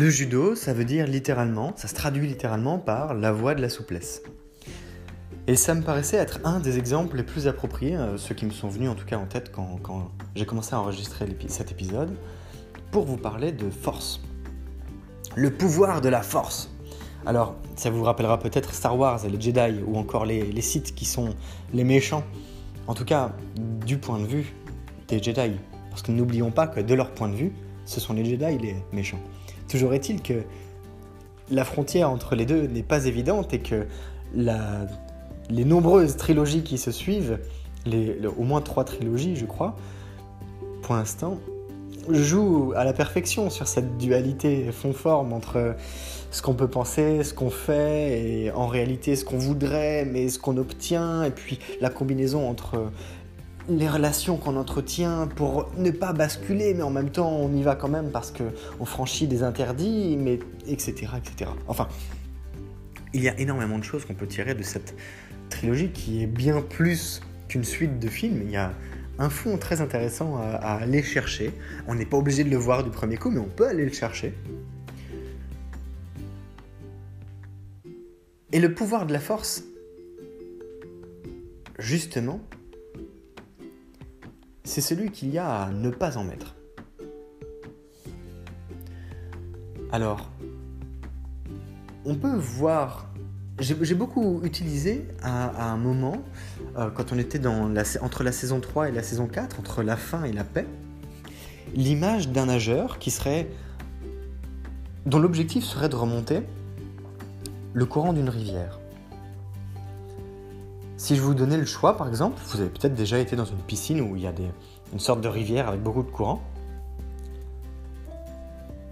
Le judo, ça veut dire littéralement, ça se traduit littéralement par la voie de la souplesse. Et ça me paraissait être un des exemples les plus appropriés, euh, ceux qui me sont venus en tout cas en tête quand, j'ai commencé à enregistrer cet épisode, pour vous parler de force. Le pouvoir de la force. Alors, ça vous rappellera peut-être Star Wars et les Jedi, ou encore les, les qui sont les méchants. En tout cas, du point de vue des Jedi. Parce que n'oublions pas que de leur point de vue, ce sont les Jedi les méchants. Toujours est-il que la frontière entre les deux n'est pas évidente et que les nombreuses trilogies qui se suivent, au moins trois trilogies je crois, pour l'instant, jouent à la perfection sur cette dualité fond-forme entre ce qu'on peut penser, ce qu'on fait, et en réalité ce qu'on voudrait, mais ce qu'on obtient, et puis la combinaison entre les relations qu'on entretient pour ne pas basculer, mais en même temps on y va quand même parce qu'on franchit des interdits, mais etc., etc. Enfin, il y a énormément de choses qu'on peut tirer de cette trilogie qui est bien plus qu'une suite de films. Il y a un fond très intéressant à, à aller chercher. On n'est pas obligé de le voir du premier coup, mais on peut aller le chercher. Et le pouvoir de la force, justement, c'est celui qu'il y a à ne pas en mettre. Alors, on peut voir, j'ai beaucoup utilisé à, un moment, euh, quand on était entre la saison 3 et la saison 4, entre la faim et la paix, l'image d'un nageur qui serait, dont l'objectif serait de remonter le courant d'une rivière. Si je vous donnais le choix, par exemple, vous avez peut-être déjà été dans une piscine où il y a une sorte de rivière avec beaucoup de courant.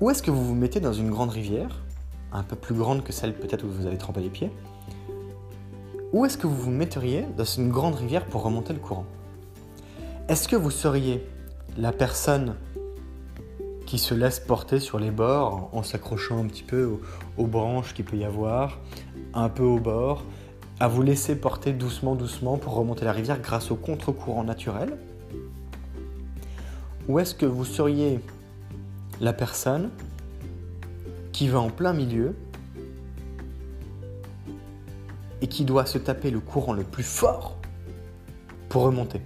Où est-ce que vous vous mettez dans une grande rivière, un peu plus grande que celle peut-être où vous avez trempé les pieds? Où est-ce que vous vous metteriez dans une grande rivière pour remonter le courant? Est-ce que vous seriez la personne qui se laisse porter sur les bords en s'accrochant un petit peu aux, aux branches qu'il peut y avoir, un peu au bord, à vous laisser porter doucement, doucement pour remonter la rivière grâce au contre-courant naturel Ou est-ce que vous seriez la personne qui va en plein milieu et qui doit se taper le courant le plus fort pour remonter?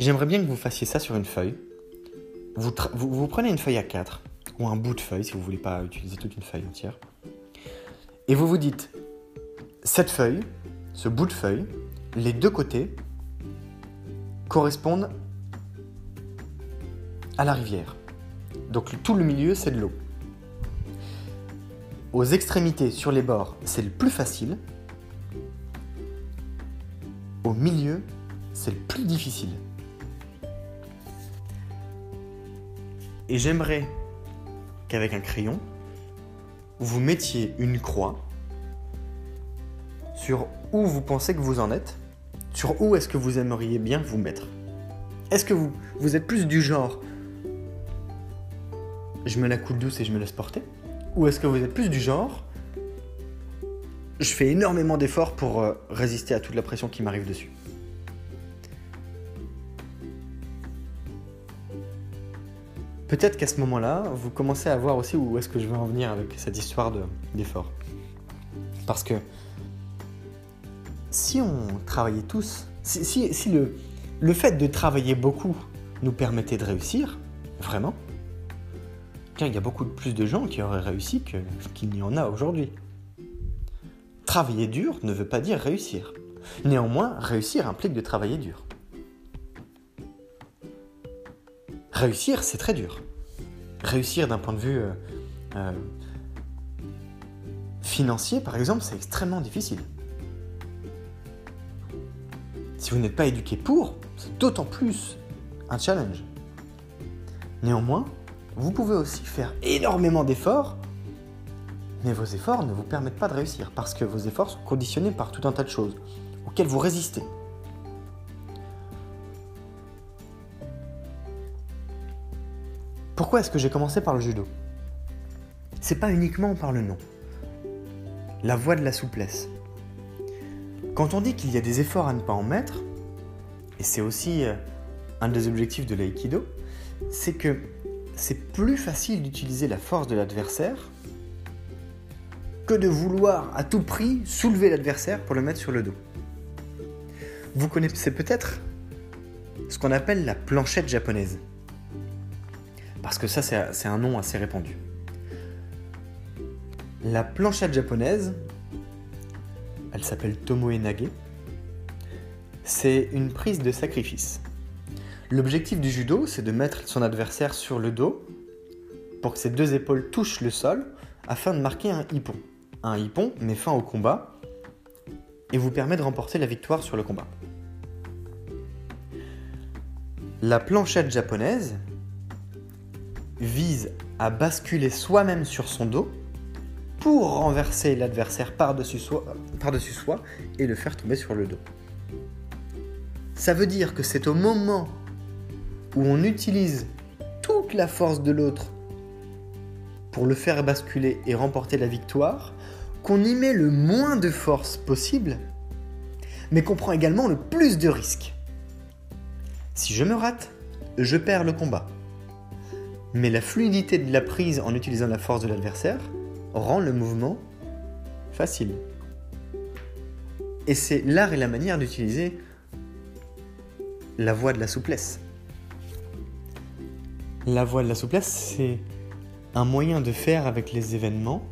J'aimerais bien que vous fassiez ça sur une feuille. Vous, prenez une feuille à 4 ou un bout de feuille si vous ne voulez pas utiliser toute une feuille entière. Et vous vous dites, cette feuille, ce bout de feuille, les deux côtés correspondent à la rivière. Donc tout le milieu, c'est de l'eau. Aux extrémités, sur les bords, c'est le plus facile. Au milieu, c'est le plus difficile. Et j'aimerais qu'avec un crayon, vous mettiez une croix sur où vous pensez que vous en êtes, sur où est-ce que vous aimeriez bien vous mettre. Est-ce que vous, êtes plus du genre je me la coule douce et je me laisse porter Ou est-ce que vous êtes plus du genre je fais énormément d'efforts pour euh, résister à toute la pression qui m'arrive dessus peut-être qu'à ce moment-là, vous commencez à voir aussi où est-ce que je veux en venir avec cette histoire d'effort. Parce que si on travaillait tous, si, le, fait de travailler beaucoup nous permettait de réussir, vraiment, il y a beaucoup plus de gens qui auraient réussi qu'il n'y en a aujourd'hui. Travailler dur ne veut pas dire réussir. Néanmoins, réussir implique de travailler dur. Réussir, c'est très dur. Réussir d'un point de vue euh, euh, financier, par exemple, c'est extrêmement difficile. Si vous n'êtes pas éduqué pour, c'est d'autant plus un challenge. Néanmoins, vous pouvez aussi faire énormément d'efforts, mais vos efforts ne vous permettent pas de réussir parce que vos efforts sont conditionnés par tout un tas de choses auxquelles vous résistez. Pourquoi est-ce que j'ai commencé par le judo? C'est pas uniquement par le nom. La voie de la souplesse. Quand on dit qu'il y a des efforts à ne pas en mettre, et c'est aussi euh, un des objectifs de l'aïkido, c'est que c'est plus facile d'utiliser la force de l'adversaire que de vouloir à tout prix soulever l'adversaire pour le mettre sur le dos. Vous connaissez peut-être ce qu'on appelle la planchette japonaise. Parce que ça, c'est un nom assez répandu. La planchette japonaise, elle s'appelle Tomoe Nage, c'est une prise de sacrifice. L'objectif du judo, c'est de mettre son adversaire sur le dos pour que ses deux épaules touchent le sol afin de marquer un hippon. Un hippon met fin au combat et vous permet de remporter la victoire sur le combat. La planchette japonaise vise à basculer soi-même sur son dos pour renverser l'adversaire par-dessus soi, et le faire tomber sur le dos. Ça veut dire que c'est au moment où on utilise toute la force de l'autre pour le faire basculer et remporter la victoire, qu'on y met le moins de force possible, mais qu'on prend également le plus de risques. Si je me rate, je perds le combat. Mais la fluidité de la prise en utilisant la force de l'adversaire rend le mouvement facile. Et c'est l'art et la manière d'utiliser la voie de la souplesse. La voie de la souplesse, c'est un moyen de faire avec les événements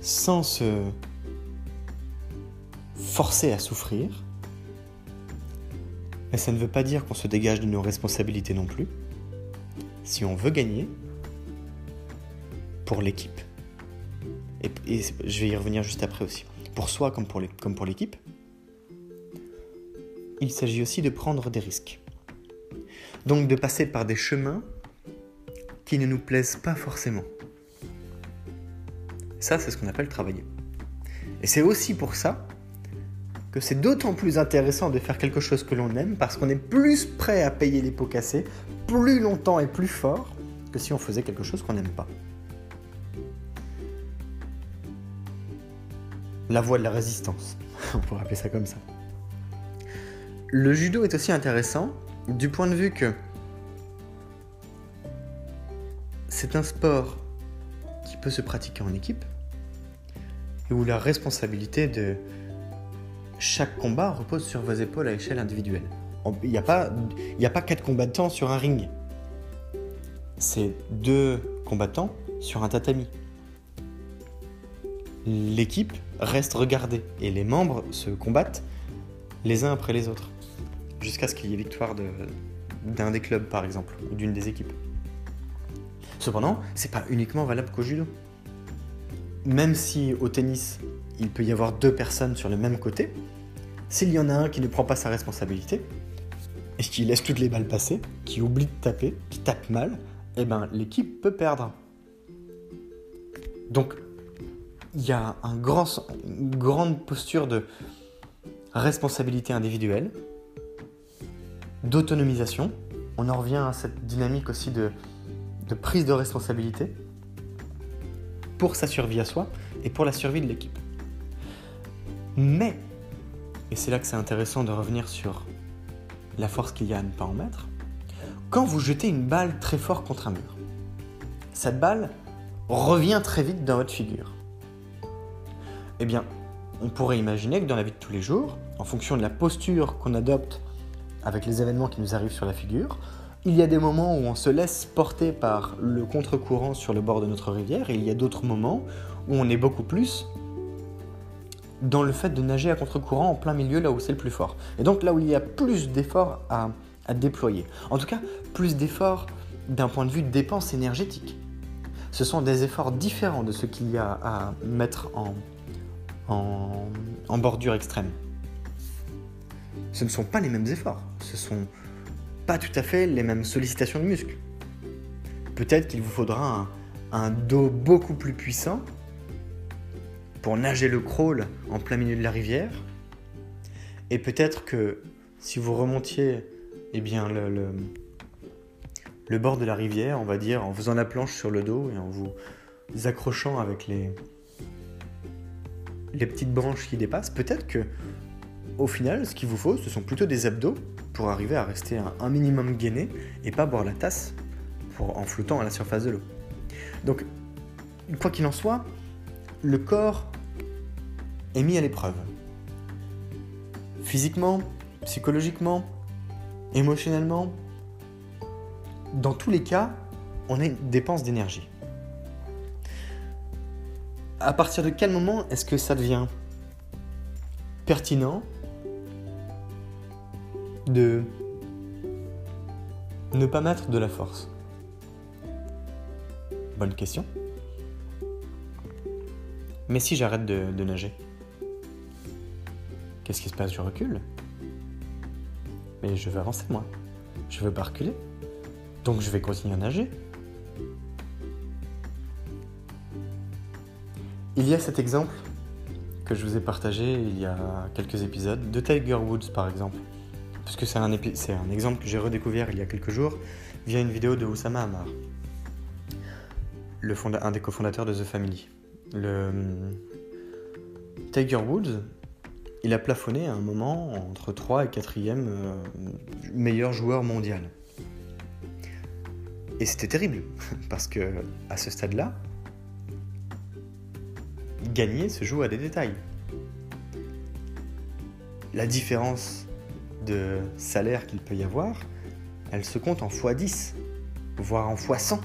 sans se forcer à souffrir. Mais ça ne veut pas dire qu'on se dégage de nos responsabilités non plus. Si on veut gagner, pour l'équipe, et, je vais y revenir juste après aussi, pour soi comme pour l'équipe, il s'agit aussi de prendre des risques. Donc de passer par des chemins qui ne nous plaisent pas forcément. Ça, c'est ce qu'on appelle travailler. Et c'est aussi pour ça que c'est d'autant plus intéressant de faire quelque chose que l'on aime parce qu'on est plus prêt à payer les pots cassés plus longtemps et plus fort que si on faisait quelque chose qu'on n'aime pas. La voie de la résistance, on pourrait appeler ça comme ça. Le judo est aussi intéressant du point de vue que c'est un sport qui peut se pratiquer en équipe et où la responsabilité de chaque combat repose sur vos épaules à échelle individuelle. Il n'y a, pas, quatre combattants sur un ring. C'est deux combattants sur un tatami. L'équipe reste regardée et les membres se combattent les uns après les autres jusqu'à ce qu'il y ait victoire d'un des clubs par exemple ou d'une des équipes. Cependant, c'est pas uniquement valable qu'au judo. Même si au tennis, il peut y avoir deux personnes sur le même côté, s'il y en a un qui ne prend pas sa responsabilité et qui laisse toutes les balles passer, qui oublie de taper, qui tape mal, eh ben l'équipe peut perdre. Donc il y a une grande posture de responsabilité individuelle, d'autonomisation. On en revient à cette dynamique aussi de de prise de responsabilité pour sa survie à soi et pour la survie de l'équipe. Mais, et c'est là que c'est intéressant de revenir sur la force qu'il y a à ne pas en mettre, quand vous jetez une balle très fort contre un mur, cette balle revient très vite dans votre figure. Eh bien, on pourrait imaginer que dans la vie de tous les jours, en fonction de la posture qu'on adopte avec les événements qui nous arrivent sur la figure, il y a des moments où on se laisse porter par le contre-courant sur le bord de notre rivière et il y a d'autres moments où on est beaucoup plus dans le fait de nager à contre-courant en plein milieu là où c'est le plus fort. Et donc là où il y a plus d'efforts à, déployer. En tout cas, plus d'efforts d'un point de vue de dépense énergétique. Ce sont des efforts différents de ce qu'il y a à mettre en, en, bordure extrême. Ce ne sont pas les mêmes efforts, ce sont pas tout à fait les mêmes sollicitations de muscles. Peut-être qu'il vous faudra un dos beaucoup plus puissant pour nager le crawl en plein milieu de la rivière. Et peut-être que si vous remontiez eh bien, le, le, bord de la rivière, on va dire, en faisant la planche sur le dos et en vous accrochant avec les, les petites branches qui dépassent, peut-être que au final, ce qu'il vous faut, ce sont plutôt des abdos pour arriver à rester un, minimum gainé et pas boire la tasse pour, en flottant à la surface de l'eau. Donc, quoi qu'il en soit, le corps est mis à l'épreuve. Physiquement, psychologiquement, émotionnellement, dans tous les cas, on a une dépense d'énergie. À partir de quel moment est-ce que ça devient pertinent de ne pas mettre de la force? Bonne question. Mais si j'arrête de, nager Qu'est-ce qui se passe? Je recule. Mais je veux avancer moi. Je veux pas reculer. Donc je vais continuer à nager. Il y a cet exemple que je vous ai partagé il y a quelques épisodes de Tiger Woods par exemple. C'est un, c'est un exemple que j'ai redécouvert il y a quelques jours via une vidéo de Oussama Amar, un des cofondateurs de The Family. Le Tiger Woods, il a plafonné à un moment entre 3 et 4e euh, meilleur joueur mondial. Et c'était terrible, parce que à ce stade-là, gagner se joue à des détails. La différence de salaire qu'il peut y avoir, elle se compte en x10, voire en x100,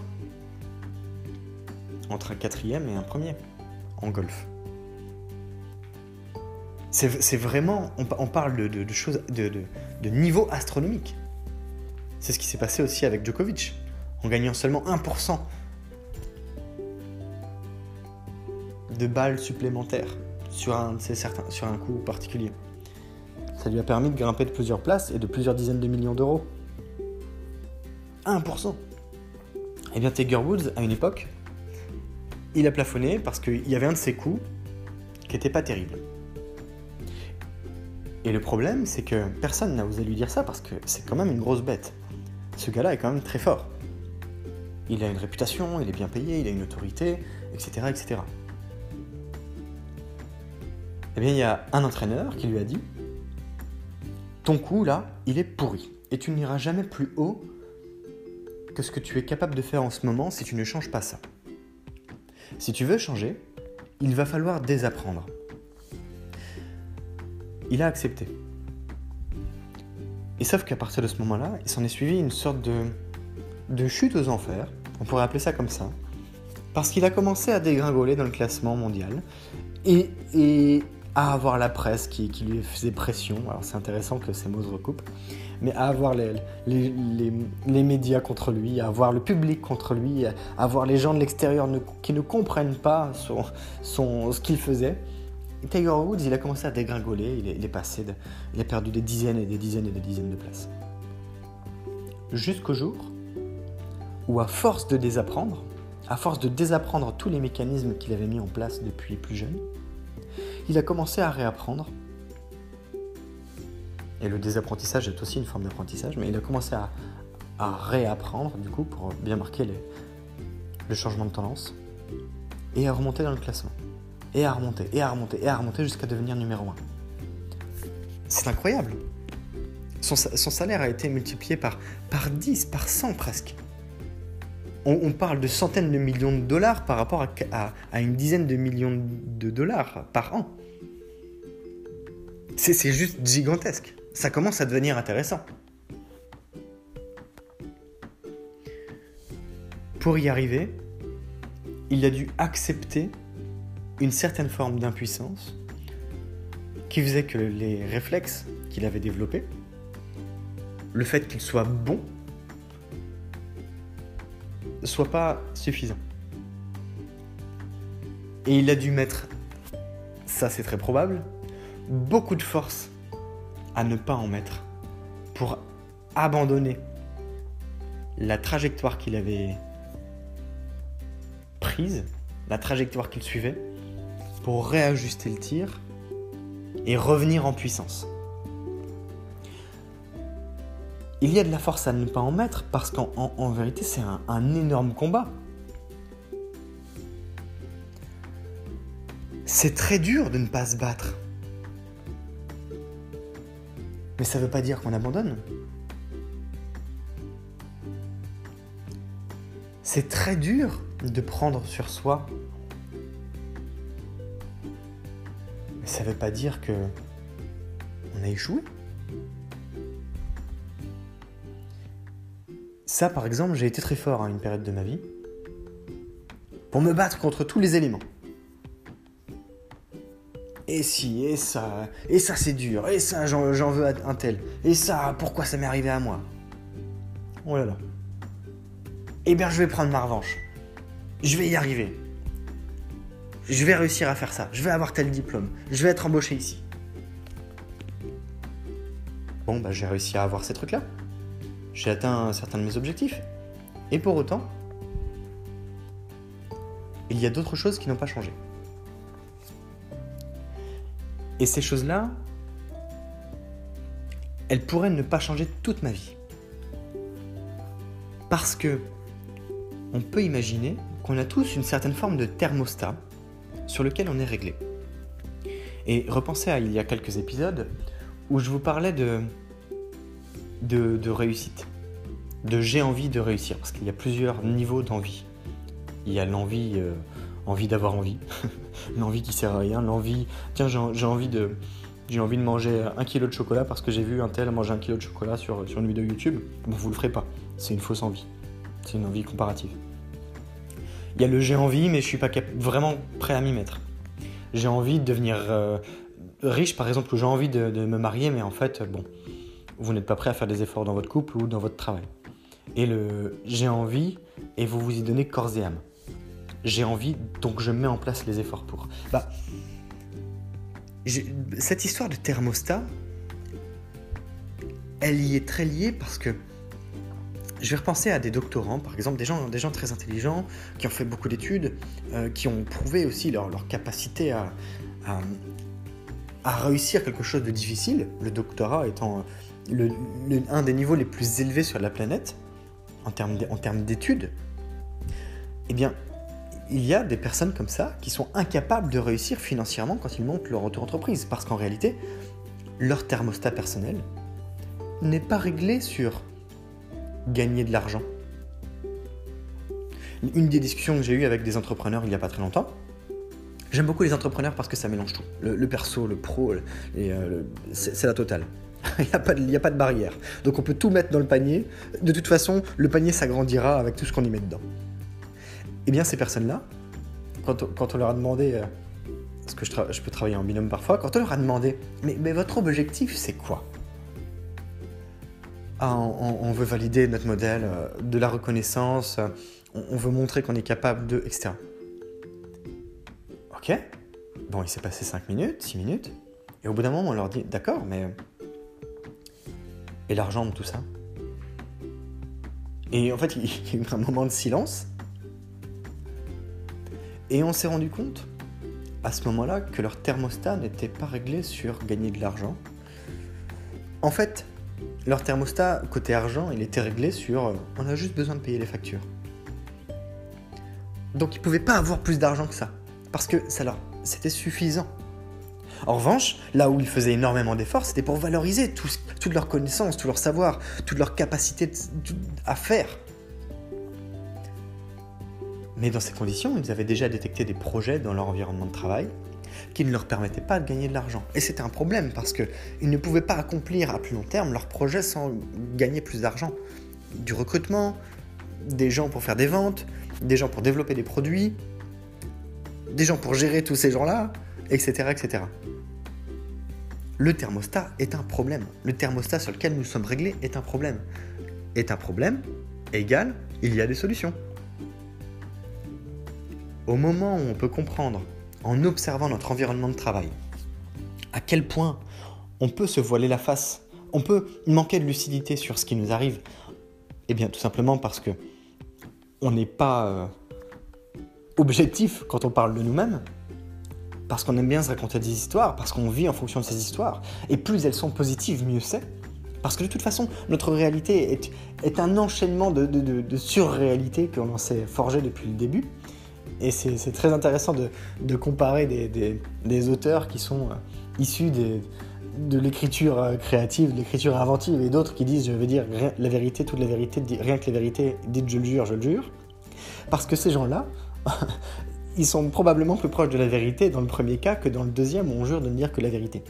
entre un quatrième et un premier en golf. C'est vraiment, on, parle de, choses, de, niveau astronomique. C'est ce qui s'est passé aussi avec Djokovic, en gagnant seulement 1% de balles supplémentaires sur un, certain, sur un coup particulier. Ça lui a permis de grimper de plusieurs places et de plusieurs dizaines de millions d'euros. 1%. Eh bien, Tiger Woods, à une époque, il a plafonné parce qu'il y avait un de ses coups qui n'était pas terrible. Et le problème, c'est que personne n'a osé lui dire ça parce que c'est quand même une grosse bête. Ce gars-là est quand même très fort. Il a une réputation, il est bien payé, il a une autorité, etc. etc. Eh bien, il y a un entraîneur qui lui a dit Ton coup, là, il est pourri. Et tu n'iras jamais plus haut que ce que tu es capable de faire en ce moment si tu ne changes pas ça. Si tu veux changer, il va falloir désapprendre. Il a accepté. Et sauf qu'à partir de ce moment-là, il s'en est suivi une sorte de, chute aux enfers, on pourrait appeler ça comme ça, parce qu'il a commencé à dégringoler dans le classement mondial et, et à avoir la presse qui, qui lui faisait pression. Alors c'est intéressant que ces mots se recoupent mais à avoir les, les, les, médias contre lui, à avoir le public contre lui, à avoir les gens de l'extérieur qui ne comprennent pas son, son, ce qu'il faisait. Tiger Woods, il a commencé à dégringoler, il est, passé, il a perdu des dizaines et des dizaines et des dizaines de places. Jusqu'au jour où, à force de désapprendre, à force de désapprendre tous les mécanismes qu'il avait mis en place depuis plus jeune, il a commencé à réapprendre et le désapprentissage est aussi une forme d'apprentissage, mais il a commencé à, réapprendre, du coup, pour bien marquer le changement de tendance, et à remonter dans le classement. Et à remonter, et à remonter, et à remonter jusqu'à devenir numéro 1. C'est incroyable. Son, salaire a été multiplié par, par 10, par 100 presque. on, parle de centaines de millions de dollars par rapport à, une dizaine de millions de dollars par an. C'est juste gigantesque. Ça commence à devenir intéressant. Pour y arriver, il a dû accepter une certaine forme d'impuissance qui faisait que les réflexes qu'il avait développés, le fait qu'il soit bon, ne soit pas suffisant. Et il a dû mettre, ça c'est très probable, beaucoup de force à ne pas en mettre pour abandonner la trajectoire qu'il avait prise, la trajectoire qu'il suivait, pour réajuster le tir et revenir en puissance. Il y a de la force à ne pas en mettre parce qu'en vérité c'est un, énorme combat. C'est très dur de ne pas se battre. Mais ça ne veut pas dire qu'on abandonne. C'est très dur de prendre sur soi ça ne veut pas dire que on a échoué. Ça, par exemple, j'ai été très fort à une période de ma vie pour me battre contre tous les éléments. Et si, et ça, et ça c'est dur, et ça j'en veux un tel, et ça pourquoi ça m'est arrivé à moi? Oh là là. Eh bien je vais prendre ma revanche. Je vais y arriver je vais réussir à faire ça, je vais avoir tel diplôme, je vais être embauché ici. Bon, bah j'ai réussi à avoir ces trucs-là. J'ai atteint certains de mes objectifs. Et pour autant, il y a d'autres choses qui n'ont pas changé. Et ces choses-là, elles pourraient ne pas changer toute ma vie. Parce que on peut imaginer qu'on a tous une certaine forme de thermostat sur lequel on est réglé. Et repensez à il y a quelques épisodes où je vous parlais de, de, réussite, de j'ai envie de réussir, parce qu'il y a plusieurs niveaux d'envie. Il y a l'envie euh, envie d'avoir envie, l'envie qui sert à rien, l'envie, tiens j'ai envie de... J'ai envie de manger un kilo de chocolat parce que j'ai vu un tel manger un kilo de chocolat sur, une vidéo YouTube. Bon, vous le ferez pas. C'est une fausse envie. C'est une envie comparative. Il y a le j'ai envie, mais je suis pas vraiment prêt à m'y mettre. J'ai envie de devenir euh, riche, par exemple, ou j'ai envie de, me marier, mais en fait, bon, vous n'êtes pas prêt à faire des efforts dans votre couple ou dans votre travail. Et le j'ai envie, et vous vous y donnez corps et âme. J'ai envie, donc je mets en place les efforts pour. Bah, cette histoire de thermostat, elle y est très liée parce que je vais repenser à des doctorants, par exemple, des gens, des gens très intelligents, qui ont fait beaucoup d'études, euh, qui ont prouvé aussi leur, capacité à, à, réussir quelque chose de difficile, le doctorat étant le, un des niveaux les plus élevés sur la planète, en termes d'études. Eh bien, il y a des personnes comme ça qui sont incapables de réussir financièrement quand ils montent leur auto-entreprise, parce qu'en réalité, leur thermostat personnel n'est pas réglé sur gagner de l'argent. Une des discussions que j'ai eues avec des entrepreneurs il n'y a pas très longtemps, j'aime beaucoup les entrepreneurs parce que ça mélange tout. Le, perso, le pro, euh, c'est la totale. il n'y a, a pas de barrière. Donc on peut tout mettre dans le panier. De toute façon, le panier s'agrandira avec tout ce qu'on y met dedans. Eh bien, ces personnes-là, quand, on leur a demandé, euh, parce que je, peux travailler en binôme parfois, quand on leur a demandé, mais, votre objectif, c'est quoi? Ah, on, veut valider notre modèle, euh, de la reconnaissance, euh, on, veut montrer qu'on est capable de, etc. Ok, bon, il s'est passé 5 minutes, 6 minutes, et au bout d'un moment, on leur dit, d'accord, mais... Et l'argent de tout ça? Et en fait, il y a eu un moment de silence, et on s'est rendu compte, à ce moment-là, que leur thermostat n'était pas réglé sur gagner de l'argent. En fait, leur thermostat, côté argent, il était réglé sur euh, on a juste besoin de payer les factures. Donc ils ne pouvaient pas avoir plus d'argent que ça. Parce que ça c'était suffisant. En revanche, là où ils faisaient énormément d'efforts, c'était pour valoriser toute leur connaissance, tout leur savoir, toute leur capacité à faire. Mais dans ces conditions, ils avaient déjà détecté des projets dans leur environnement de travail qui ne leur permettaient pas de gagner de l'argent. Et c'était un problème parce qu'ils ne pouvaient pas accomplir à plus long terme leurs projets sans gagner plus d'argent. Du recrutement, des gens pour faire des ventes, des gens pour développer des produits, des gens pour gérer tous ces gens-là, etc., etc. Le thermostat est un problème. Le thermostat sur lequel nous sommes réglés est un problème. Est un problème égal, il y a des solutions. Au moment où on peut comprendre, en observant notre environnement de travail, à quel point on peut se voiler la face, on peut manquer de lucidité sur ce qui nous arrive, eh bien tout simplement parce que on n'est pas euh, objectif quand on parle de nous-mêmes, parce qu'on aime bien se raconter des histoires, parce qu'on vit en fonction de ces histoires, et plus elles sont positives, mieux c'est. Parce que de toute façon, notre réalité est, un enchaînement de, de, surréalités qu'on s'est forgé depuis le début. Et c'est très intéressant de, comparer des, auteurs qui sont euh, issus de l'écriture euh, créative, de l'écriture inventive, et d'autres qui disent, je veux dire, la vérité, toute la vérité, rien que la vérité, dites je le jure, je le jure. Parce que ces gens-là, ils sont probablement plus proches de la vérité dans le premier cas que dans le deuxième où on jure de ne dire que la vérité.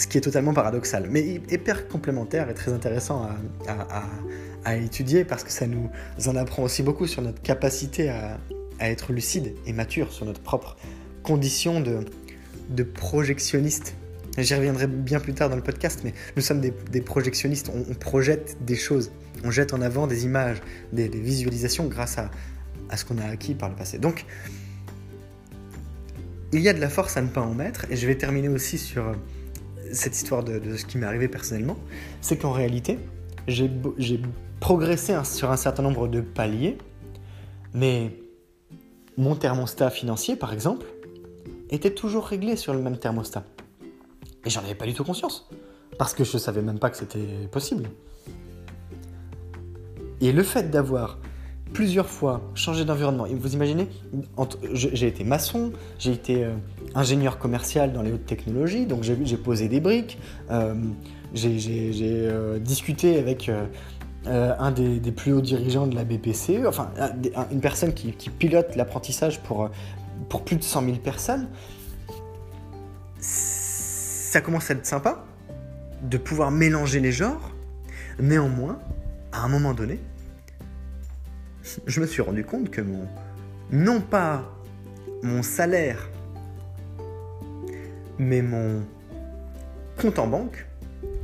Ce qui est totalement paradoxal, mais hyper complémentaire et très intéressant à, étudier parce que ça nous en apprend aussi beaucoup sur notre capacité à, être lucide et mature sur notre propre condition de, de projectionniste. J'y reviendrai bien plus tard dans le podcast, mais nous sommes des, projectionnistes, on, projette des choses, on jette en avant des images, des visualisations grâce à, ce qu'on a acquis par le passé. Donc, il y a de la force à ne pas en mettre, et je vais terminer aussi sur euh, cette histoire de, ce qui m'est arrivé personnellement, c'est qu'en réalité, j'ai progressé sur un certain nombre de paliers, mais mon thermostat financier, par exemple, était toujours réglé sur le même thermostat. Et j'en avais pas du tout conscience, parce que je savais même pas que c'était possible. Et le fait d'avoir plusieurs fois changer d'environnement. Vous imaginez, j'ai été maçon, j'ai été euh, ingénieur commercial dans les hautes technologies, donc j'ai posé des briques, euh, j'ai euh, discuté avec un des, plus hauts dirigeants de la BPCE, enfin une personne qui, pilote l'apprentissage pour, pour plus de 100 000 personnes. Ça commence à être sympa de pouvoir mélanger les genres, néanmoins, à un moment donné, je me suis rendu compte que mon, non pas mon salaire, mais mon compte en banque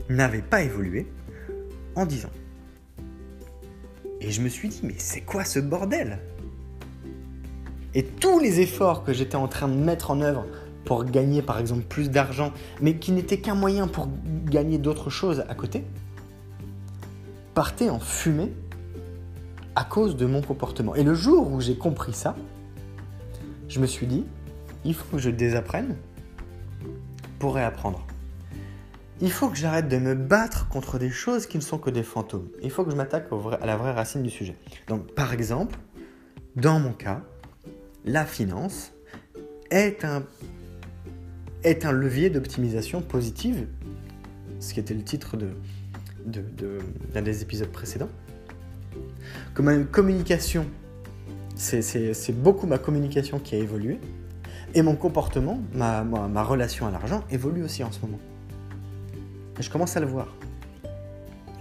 n'avait pas évolué en 10 ans. Et je me suis dit, mais c'est quoi ce bordel? Et tous les efforts que j'étais en train de mettre en œuvre pour gagner par exemple plus d'argent, mais qui n'étaient qu'un moyen pour gagner d'autres choses à côté, partaient en fumée à cause de mon comportement. Et le jour où j'ai compris ça, je me suis dit, il faut que je désapprenne pour réapprendre. Il faut que j'arrête de me battre contre des choses qui ne sont que des fantômes. Il faut que je m'attaque à la vraie racine du sujet. Donc, par exemple, dans mon cas, la finance est un, est un levier d'optimisation positive, ce qui était le titre de, d'un de, des épisodes précédents. Comme communication, c'est beaucoup ma communication qui a évolué. Et mon comportement, ma, ma, relation à l'argent évolue aussi en ce moment. Et je commence à le voir.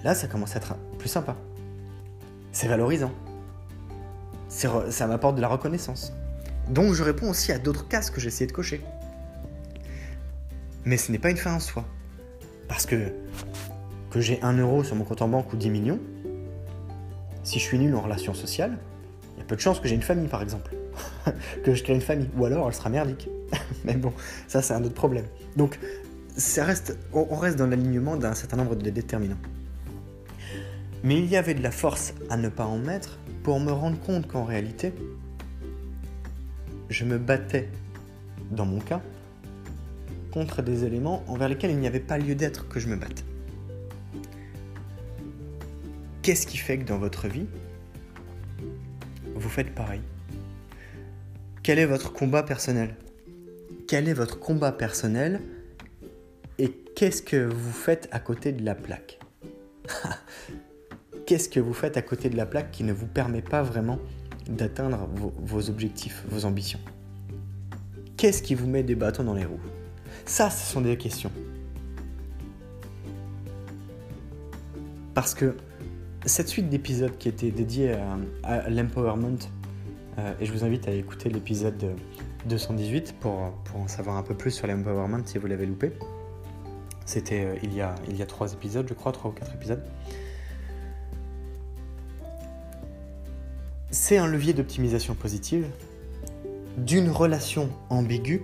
Là, ça commence à être plus sympa. C'est valorisant. Ça m'apporte de la reconnaissance. Donc je réponds aussi à d'autres cases que j'ai essayé de cocher. Mais ce n'est pas une fin en soi. Parce que que j'ai 1 euro sur mon compte en banque ou 10 millions, si je suis nul en relations sociales, il y a peu de chances que j'ai une famille, par exemple. que je crée une famille. Ou alors, elle sera merdique. Mais bon, ça, c'est un autre problème. Donc, ça reste, on reste dans l'alignement d'un certain nombre de déterminants. Mais il y avait de la force à ne pas en mettre pour me rendre compte qu'en réalité, je me battais, dans mon cas, contre des éléments envers lesquels il n'y avait pas lieu d'être que je me batte. Qu'est-ce qui fait que dans votre vie, vous faites pareil? Quel est votre combat personnel? Quel est votre combat personnel? Et qu'est-ce que vous faites à côté de la plaque? Qu'est-ce que vous faites à côté de la plaque qui ne vous permet pas vraiment d'atteindre vos, objectifs, vos ambitions? Qu'est-ce qui vous met des bâtons dans les roues? Ça, ce sont des questions. Parce que cette suite d'épisodes qui était dédiée à, l'empowerment, euh, et je vous invite à écouter l'épisode 218 pour, en savoir un peu plus sur l'empowerment si vous l'avez loupé. C'était euh, il, y a, il y a trois épisodes, je crois, trois ou quatre épisodes. C'est un levier d'optimisation positive d'une relation ambiguë.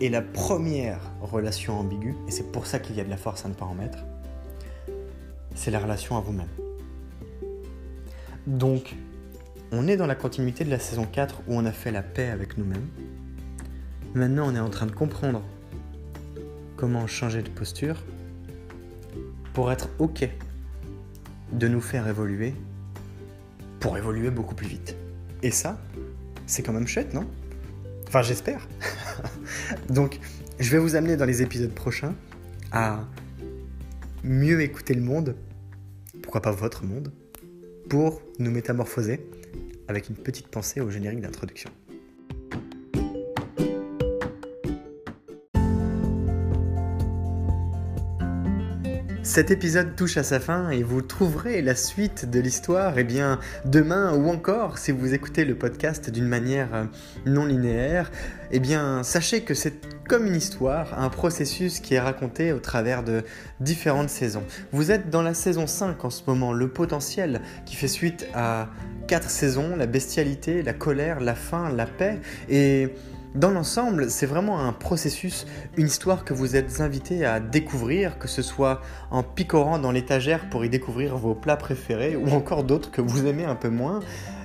Et la première relation ambiguë, et c'est pour ça qu'il y a de la force à ne pas en mettre, c'est la relation à vous-même. Donc, on est dans la continuité de la saison 4 où on a fait la paix avec nous-mêmes. Maintenant, on est en train de comprendre comment changer de posture pour être OK de nous faire évoluer, pour évoluer beaucoup plus vite. Et ça, c'est quand même chouette, non? Enfin, j'espère. Donc, je vais vous amener dans les épisodes prochains à mieux écouter le monde, pourquoi pas votre monde, pour nous métamorphoser avec une petite pensée au générique d'introduction. Cet épisode touche à sa fin et vous trouverez la suite de l'histoire eh bien demain ou encore si vous écoutez le podcast d'une manière non linéaire, eh bien sachez que c'est comme une histoire, un processus qui est raconté au travers de différentes saisons. Vous êtes dans la saison 5 en ce moment, le potentiel qui fait suite à quatre saisons, la bestialité, la colère, la faim, la paix et dans l'ensemble, c'est vraiment un processus, une histoire que vous êtes invité à découvrir, que ce soit en picorant dans l'étagère pour y découvrir vos plats préférés ou encore d'autres que vous aimez un peu moins,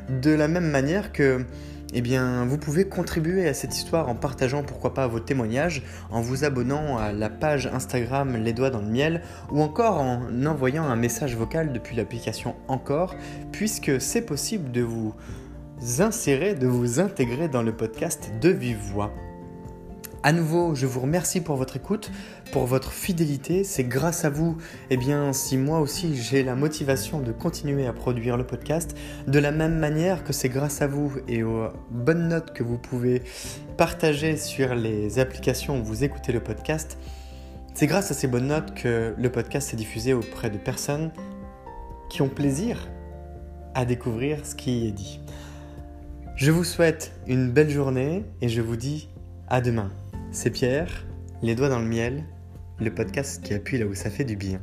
de la même manière que eh bien, vous pouvez contribuer à cette histoire en partageant pourquoi pas vos témoignages, en vous abonnant à la page Instagram Les Doigts dans le Miel, ou encore en envoyant un message vocal depuis l'application Encore, puisque c'est possible de vous insérer, de vous intégrer dans le podcast de Vive Voix. À nouveau, je vous remercie pour votre écoute, pour votre fidélité. C'est grâce à vous, eh bien, si moi aussi j'ai la motivation de continuer à produire le podcast, de la même manière que c'est grâce à vous et aux bonnes notes que vous pouvez partager sur les applications où vous écoutez le podcast. C'est grâce à ces bonnes notes que le podcast est diffusé auprès de personnes qui ont plaisir à découvrir ce qui est dit. Je vous souhaite une belle journée et je vous dis à demain. C'est Pierre, les doigts dans le miel, le podcast qui appuie là où ça fait du bien.